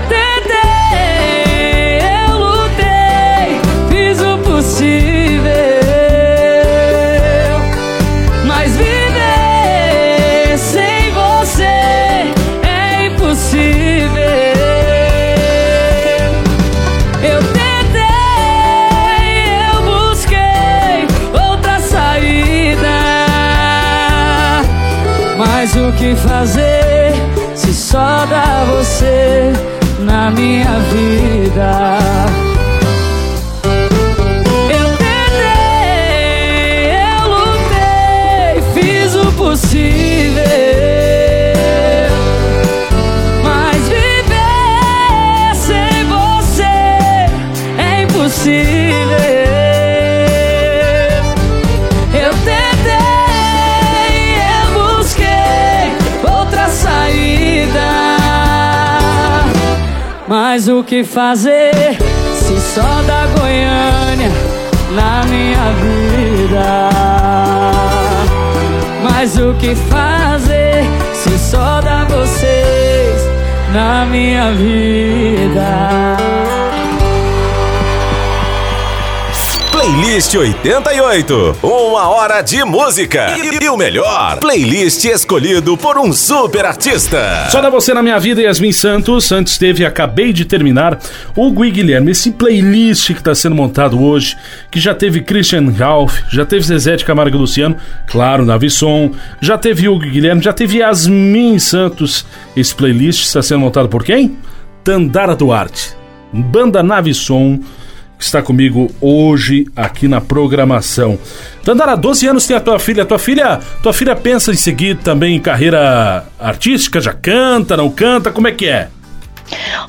minha vida? Mas o que fazer se só dá Goiânia na minha vida? Mas o que fazer se só dá vocês na minha vida? Playlist 88. Uma hora de música. E, e o melhor, playlist escolhido por um super artista. Só dá você na minha vida, Yasmin Santos. Antes teve Acabei de Terminar, Hugo e Guilherme. Esse playlist que está sendo montado hoje, que já teve Christian Ralph, já teve Zezé de Camargo e Luciano, claro, Navisson, já teve Hugo e Guilherme, já teve Yasmin Santos. Esse playlist está sendo montado por quem? Tandara Duarte, Banda Navisson que está comigo hoje aqui na programação. Tandara, 12 anos tem a tua filha. Tua filha, tua filha pensa em seguir também em carreira artística? Já canta, não canta? Como é que é?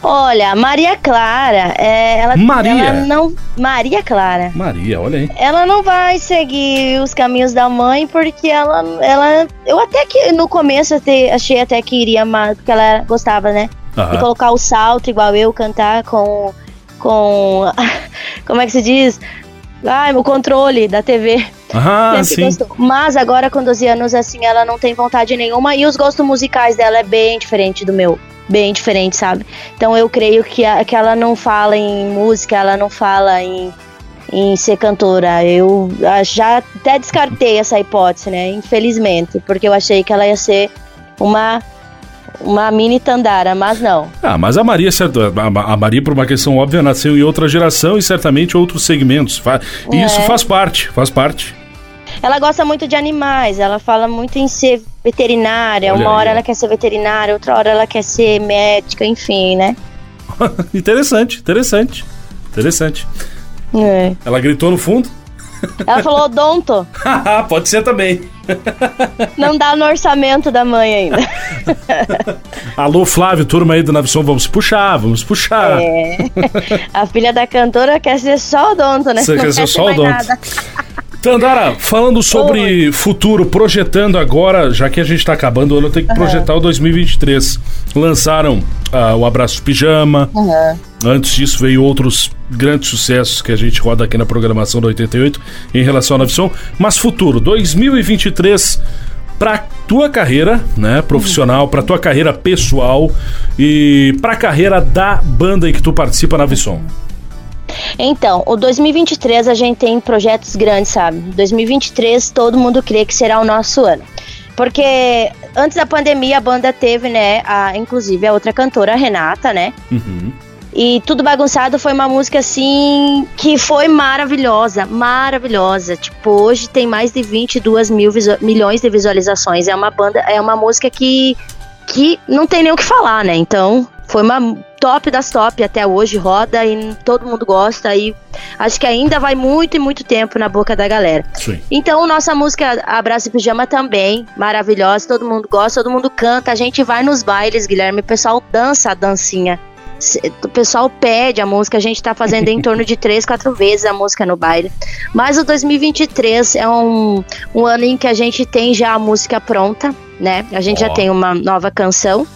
Olha, Maria Clara, é, ela, Maria? ela não. Maria Clara. Maria, olha aí. Ela não vai seguir os caminhos da mãe porque ela, ela, eu até que no começo até, achei até que iria mais, porque ela gostava, né? Aham. De colocar o salto igual eu, cantar com, com, como é que se diz? Ai, o controle da TV. Ah, sim. gostou. Mas agora com 12 anos, assim, ela não tem vontade nenhuma e os gostos musicais dela é bem diferente do meu. Bem diferente, sabe? Então eu creio que, a- que ela não fala em música, ela não fala em, em ser cantora. Eu ah, já até descartei essa hipótese, né? Infelizmente, porque eu achei que ela ia ser uma, uma mini Tandara, mas não. Ah, mas a Maria, certo, a, Maria, por uma questão óbvia, nasceu em outra geração e certamente outros segmentos. E É. isso faz parte, faz parte. Ela gosta muito de animais, ela fala muito em ser veterinária. Olha uma aí, hora ela quer ser veterinária, outra hora ela quer ser médica, enfim, né? interessante, interessante. Interessante. É. Ela gritou no fundo? Ela falou odonto, Pode ser também. Não dá no orçamento da mãe ainda. Alô, Flávio, turma aí do Navisson, vamos puxar, vamos puxar. É. A filha da cantora quer ser só odonto, né? Você Não quer ser só odonto. nada. Tandara, falando sobre futuro, projetando agora, já que a gente tá acabando o ano, tem que projetar o 2023. Lançaram ah, o Abraço Pijama. Antes disso veio outros grandes sucessos que a gente roda aqui na programação da 88 em relação ao Navisson. Mas futuro, 2023 pra tua carreira, né, profissional, pra tua carreira pessoal e pra carreira da banda em que tu participa na Navisson. Então, o 2023 a gente tem projetos grandes, sabe? 2023 todo mundo crê que será o nosso ano. Porque antes da pandemia a banda teve, né, a, inclusive a outra cantora, a Renata, né? Uhum. E Tudo Bagunçado foi uma música assim que foi maravilhosa, maravilhosa. Tipo, hoje tem mais de 22 mil milhões de visualizações. É uma banda, é uma música que, que não tem nem o que falar, né? Então, foi uma top das top até hoje, roda e todo mundo gosta. E acho que ainda vai muito e muito tempo na boca da galera. Sim. Então, nossa música Abraço e Pijama também, maravilhosa, todo mundo gosta, todo mundo canta, a gente vai nos bailes, Guilherme, o pessoal dança a dancinha. O pessoal pede a música, a gente tá fazendo em torno de três, quatro vezes a música no baile. Mas o 2023 é um, um ano em que a gente tem já a música pronta, né? A gente já Ó. tem uma nova canção.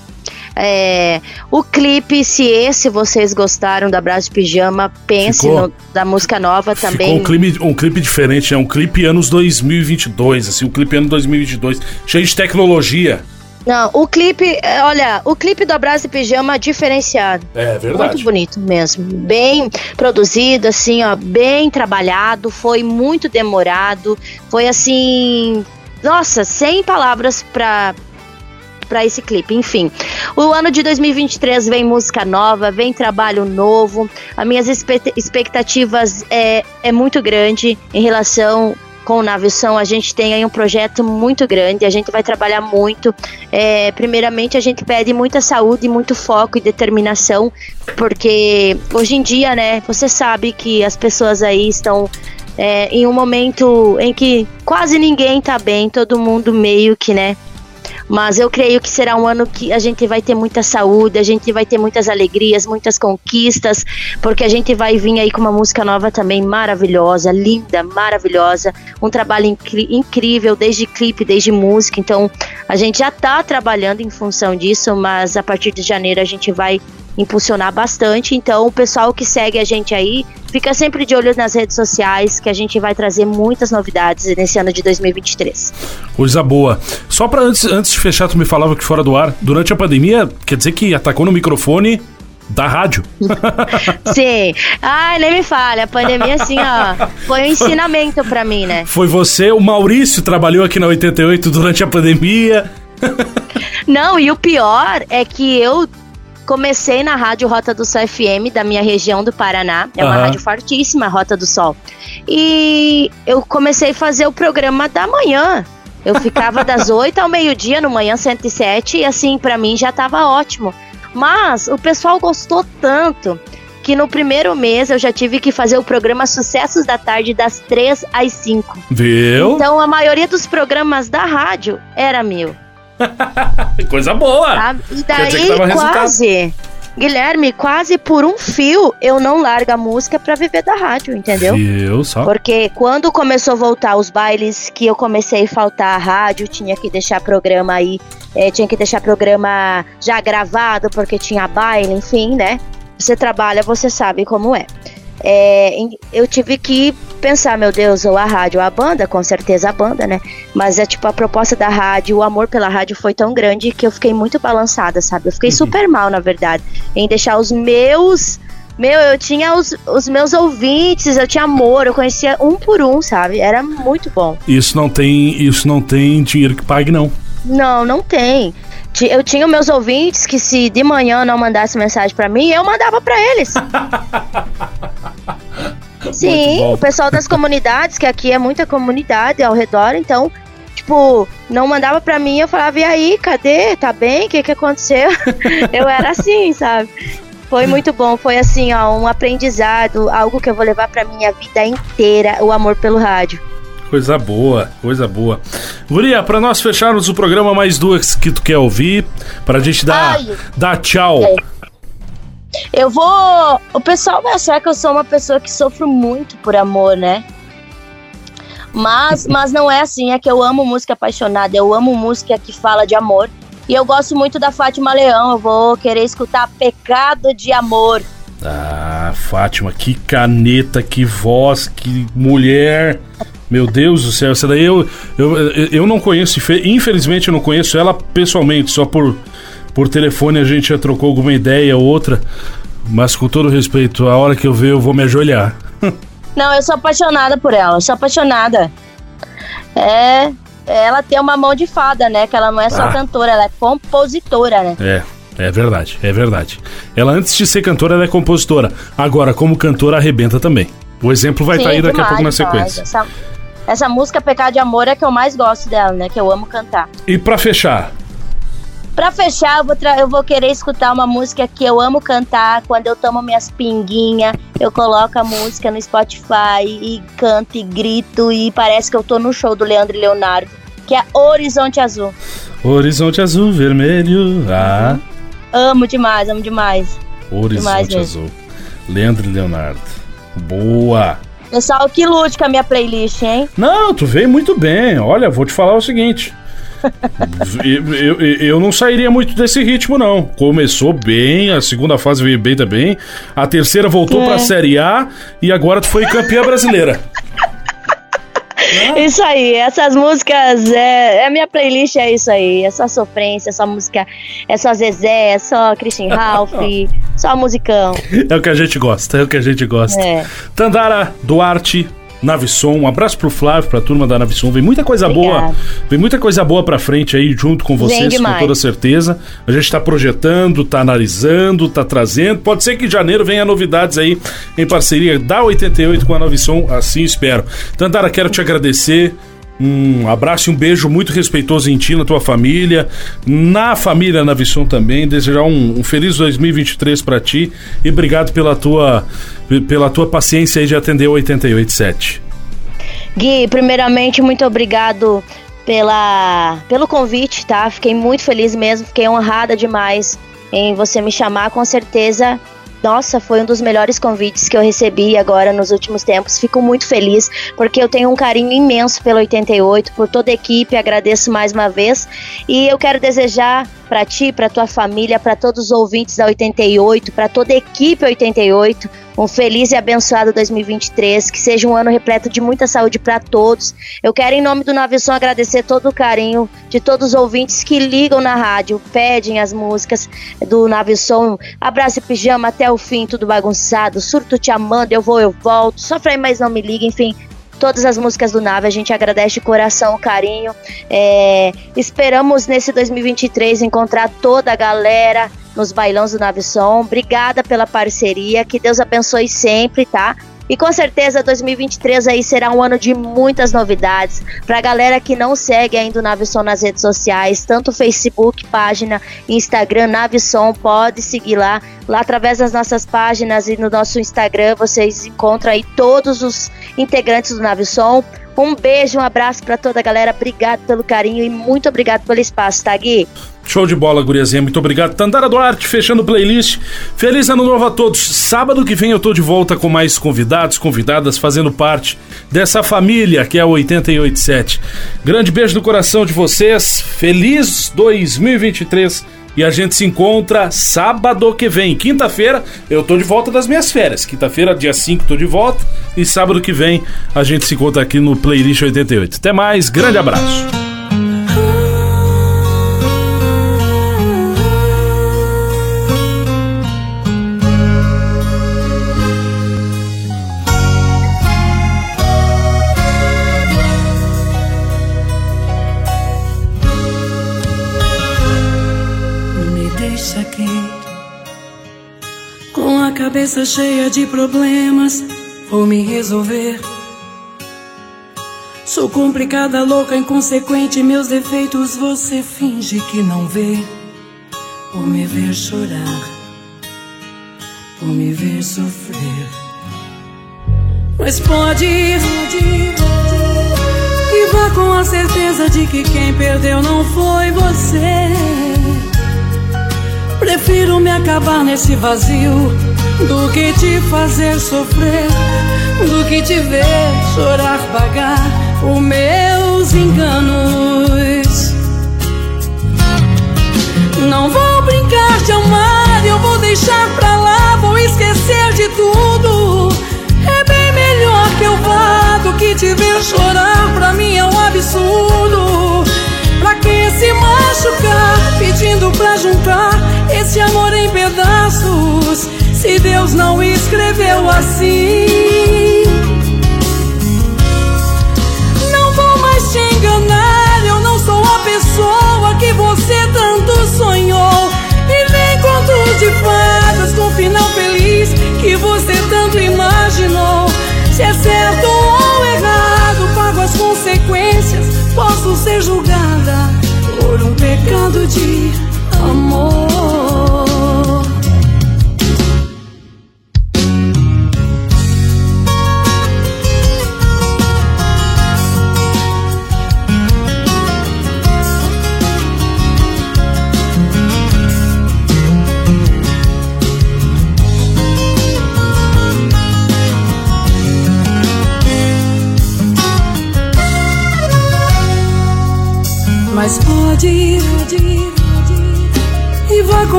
É, o clipe, se esse vocês gostaram da Brás de Pijama, pense no- da música nova também. um clipe, um clipe diferente, é um clipe anos 2022, assim, um clipe ano 2022, cheio de tecnologia. Não, o clipe, é, olha, o clipe da Brás de Pijama diferenciado. É Muito bonito mesmo. Bem produzido, assim, ó, bem trabalhado, foi muito demorado. Foi assim. Nossa, sem palavras pra, pra esse clipe. Enfim, o ano de 2023 vem música nova, vem trabalho novo. As minhas expectativas é, é muito grande em relação com o Navição. A gente tem aí um projeto muito grande, a gente vai trabalhar muito. É, primeiramente, a gente pede muita saúde, muito foco e determinação, porque hoje em dia, né, você sabe que as pessoas aí estão é, em um momento em que quase ninguém tá bem, todo mundo meio que, né? Mas eu creio que será um ano que a gente vai ter muita saúde, a gente vai ter muitas alegrias, muitas conquistas, porque a gente vai vir aí com uma música nova também maravilhosa, linda, maravilhosa, um trabalho incrível, desde clipe, desde música. Então, a gente já tá trabalhando em função disso, mas a partir de janeiro a gente vai impulsionar bastante. Então, o pessoal que segue a gente aí, fica sempre de olho nas redes sociais, que a gente vai trazer muitas novidades nesse ano de 2023. Coisa boa. Só pra antes, antes de fechar, tu me falava que fora do ar, durante a pandemia, quer dizer que atacou no microfone da rádio. Sim. Ai, nem me fale. A pandemia, assim, ó, foi um ensinamento pra mim, né? Foi você, o Maurício trabalhou aqui na 88 durante a pandemia. Não, e o pior é que eu comecei na Rádio Rota do Sol FM, da minha região do Paraná. É uma Aham. rádio fortíssima, Rota do Sol. E eu comecei a fazer o programa da manhã. Eu ficava das 8 ao meio-dia no Manhã 107 e assim, pra mim já tava ótimo. Mas o pessoal gostou tanto que no primeiro mês eu já tive que fazer o programa Sucessos da Tarde das 3 às 5. Viu? Então a maioria dos programas da rádio era meu. Coisa boa. Sabe? E daí, quase, Guilherme, quase por um fio, eu não largo a música pra viver da rádio, entendeu? Viu só? Porque quando começou a voltar os bailes, que eu comecei a faltar a rádio, tinha que deixar programa aí, eh, tinha que deixar programa já gravado, porque tinha baile, enfim, né? Você trabalha, você sabe como é. É, eu tive que pensar, meu Deus, ou a rádio ou a banda, com certeza a banda, né? Mas é tipo, a proposta da rádio, o amor pela rádio foi tão grande que eu fiquei muito balançada, sabe? Eu fiquei super mal, na verdade, em deixar os meus. Meu, eu tinha os, os meus ouvintes, eu tinha amor, eu conhecia um por um, sabe? Era muito bom. Isso não tem, isso não tem dinheiro que pague não. Não, não tem. Eu tinha meus ouvintes que se de manhã não mandasse mensagem pra mim, eu mandava pra eles. Sim, o pessoal das comunidades, que aqui é muita comunidade ao redor, então, tipo, não mandava pra mim, eu falava, e aí, cadê? Tá bem? O que que aconteceu? eu era assim, sabe? Foi muito bom, foi assim, ó, um aprendizado, algo que eu vou levar pra minha vida inteira, o amor pelo rádio. Coisa boa, coisa boa. Guria, pra nós fecharmos o programa, mais duas que tu quer ouvir, pra gente dar, Ai. dar tchau. Eu vou. O pessoal vai achar que eu sou uma pessoa que sofro muito por amor, né? Mas, mas não é assim, é que eu amo música apaixonada, eu amo música que fala de amor. E eu gosto muito da Fátima Leão, eu vou querer escutar Pecado de Amor. Ah, Fátima, que caneta, que voz, que mulher. Meu Deus do céu, essa daí eu, eu, eu não conheço, infe- infelizmente eu não conheço ela pessoalmente, só por, por telefone a gente já trocou alguma ideia ou outra. Mas com todo respeito, a hora que eu ver eu vou me ajoelhar. Não, eu sou apaixonada por ela, sou apaixonada. É. Ela tem uma mão de fada, né? Que ela não é só Ah. cantora, ela é compositora, né? É, é verdade, é verdade. Ela antes de ser cantora, ela é compositora. Agora, como cantora, arrebenta também. O exemplo vai estar aí daqui a demais, pouco na sequência. Essa, essa música Pecado de Amor é que eu mais gosto dela, né? Que eu amo cantar. E pra fechar, Pra fechar, eu vou, eu vou querer escutar uma música que eu amo cantar quando eu tomo minhas pinguinhas. Eu coloco a música no Spotify e canto e grito e parece que eu tô no show do Leandro e Leonardo, que é Horizonte Azul. Horizonte Azul Vermelho. Ah, Amo demais, amo demais. Demais Horizonte mesmo. Azul. Leandro e Leonardo. Boa. Pessoal, que lute com a minha playlist, hein? Não, tu veio muito bem. Olha, vou te falar o seguinte. eu, eu, eu não sairia muito desse ritmo, não. Começou bem, a segunda fase veio bem também. A terceira voltou É. pra Série A e agora tu foi campeã brasileira. Isso aí, essas músicas, é, é a minha playlist é isso aí, é só sofrência, é só música, é só Zezé, é só Christian Ralph, só musicão. É o que a gente gosta, é o que a gente gosta. É. Tandara Duarte, Navisson, um abraço pro Flávio, pra turma da Navisson. Vem muita coisa boa, Obrigada. vem muita coisa boa pra frente aí junto com vocês, com toda certeza. A gente tá projetando, tá analisando, tá trazendo. Pode ser que em janeiro venha novidades aí em parceria da 88 com a Navisson, assim espero. Tandara, quero te agradecer. Um abraço e um beijo muito respeitoso em ti, na tua família, na família Navisson também. Desejar um, um feliz 2023 pra ti e obrigado pela tua, pela tua paciência aí de atender o 887. Gui, primeiramente, muito obrigado pela, pelo convite, tá? Fiquei muito feliz mesmo, fiquei honrada demais em você me chamar, com certeza. Nossa, foi um dos melhores convites que eu recebi agora nos últimos tempos. Fico muito feliz, porque eu tenho um carinho imenso pelo 88, por toda a equipe, agradeço mais uma vez. E eu quero desejar para ti, para tua família, para todos os ouvintes da 88, para toda a equipe 88, um feliz e abençoado 2023, que seja um ano repleto de muita saúde para todos. Eu quero, em nome do Navilson, agradecer todo o carinho de todos os ouvintes que ligam na rádio, pedem as músicas do Navilson. Abraço e pijama até o fim, tudo bagunçado. Surto te amando, eu vou, eu volto. Sofre mas não me liga, enfim. Todas as músicas do Nave, a gente agradece de coração o carinho. É, esperamos nesse 2023 encontrar toda a galera nos bailões do Navisson. Obrigada pela parceria, que Deus abençoe sempre, tá? E com certeza 2023 aí será um ano de muitas novidades. Pra galera que não segue ainda o Navisson nas redes sociais, tanto Facebook, página, Instagram, Navisson, pode seguir lá. Lá através das nossas páginas e no nosso Instagram vocês encontram aí todos os integrantes do Navisson. Um beijo, um abraço pra toda a galera. Obrigado pelo carinho e muito obrigado pelo espaço, tá, Gui? Show de bola, guriazinha. Muito obrigado. Tandara Duarte, fechando o playlist. Feliz ano novo a todos. Sábado que vem eu tô de volta com mais convidados, convidadas, fazendo parte dessa família que é o 887. Grande beijo no coração de vocês. Feliz 2023. E a gente se encontra sábado que vem. Quinta-feira eu tô de volta das minhas férias. Quinta-feira, dia 5, tô de volta. E sábado que vem a gente se encontra aqui no Playlist 88. Até mais, grande abraço. Cabeça cheia de problemas. Vou me resolver. Sou complicada, louca, inconsequente. Meus defeitos você finge que não vê. Por me ver chorar, por me ver sofrer. Mas pode ir, pode ir, e vá com a certeza de que quem perdeu não foi você. Prefiro me acabar nesse vazio do que te fazer sofrer, do que te ver chorar, pagar os meus enganos. Não vou brincar de amar, eu vou deixar pra lá, vou esquecer de tudo. É bem melhor que eu vá do que te ver chorar, pra mim é um absurdo. Pra que se machucar, pedindo pra juntar esse amor em pedaços, se Deus não escreveu assim? Não vou mais te enganar, eu não sou a pessoa que você tanto sonhou. E vem contos de fadas com final feliz que você tanto imaginou. Se é certo ou errado, pago as consequências. Posso ser julgada por um pecado de amor.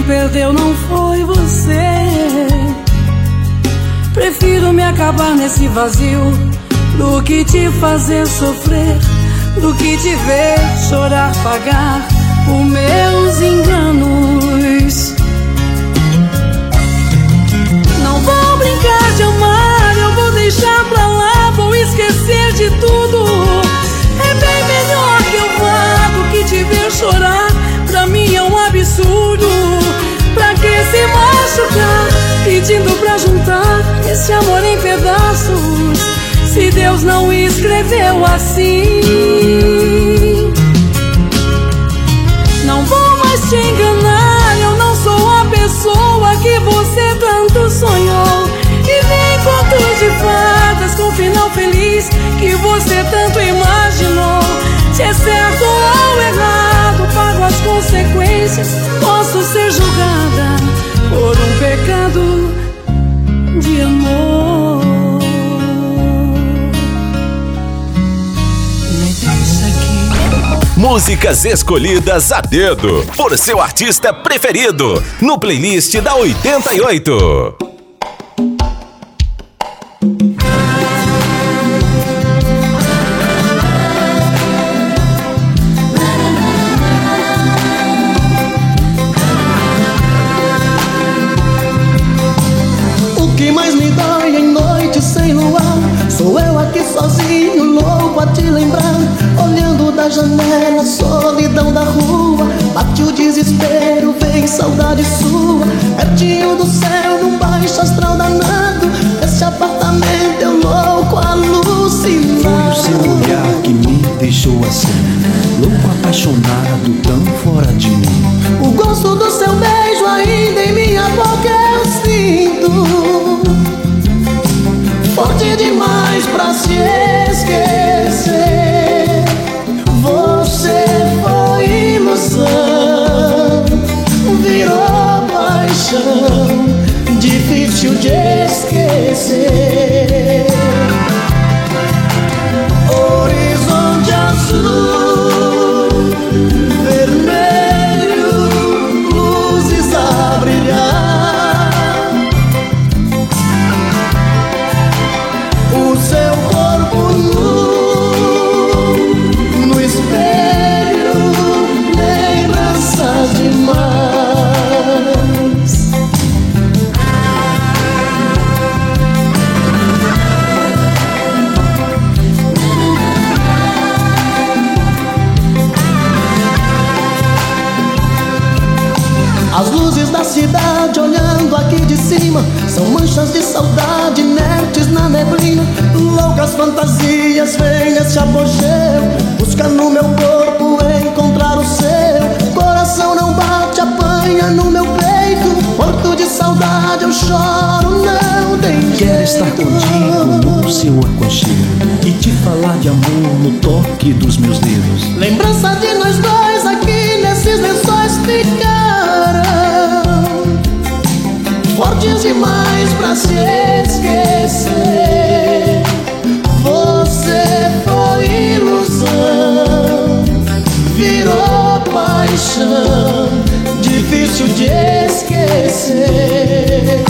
Quem perdeu não foi você. Prefiro me acabar nesse vazio do que te fazer sofrer, do que te ver chorar, pagar os meus enganos. Não vou brincar de amar, eu vou deixar pra lá, vou esquecer de tudo. Esse amor em pedaços? Se Deus não escreveu assim. Não vou mais te enganar, eu não sou a pessoa que você tanto sonhou. E nem contos de fadas com final feliz que você tanto imaginou. Se é certo ou errado, pago as consequências. Posso ser julgada por um pecado amor. Músicas escolhidas a dedo por seu artista preferido no playlist da 88. Apaixonado, tão no meu peito. Morto de saudade eu choro, não tem jeito. Quero estar contigo no seu aconchego E te falar de amor no toque dos meus dedos. Lembrança de nós dois aqui nesses lençóis ficaram Fortes demais pra se esquecer. Você foi ilusão Virou paixão Difícil de esquecer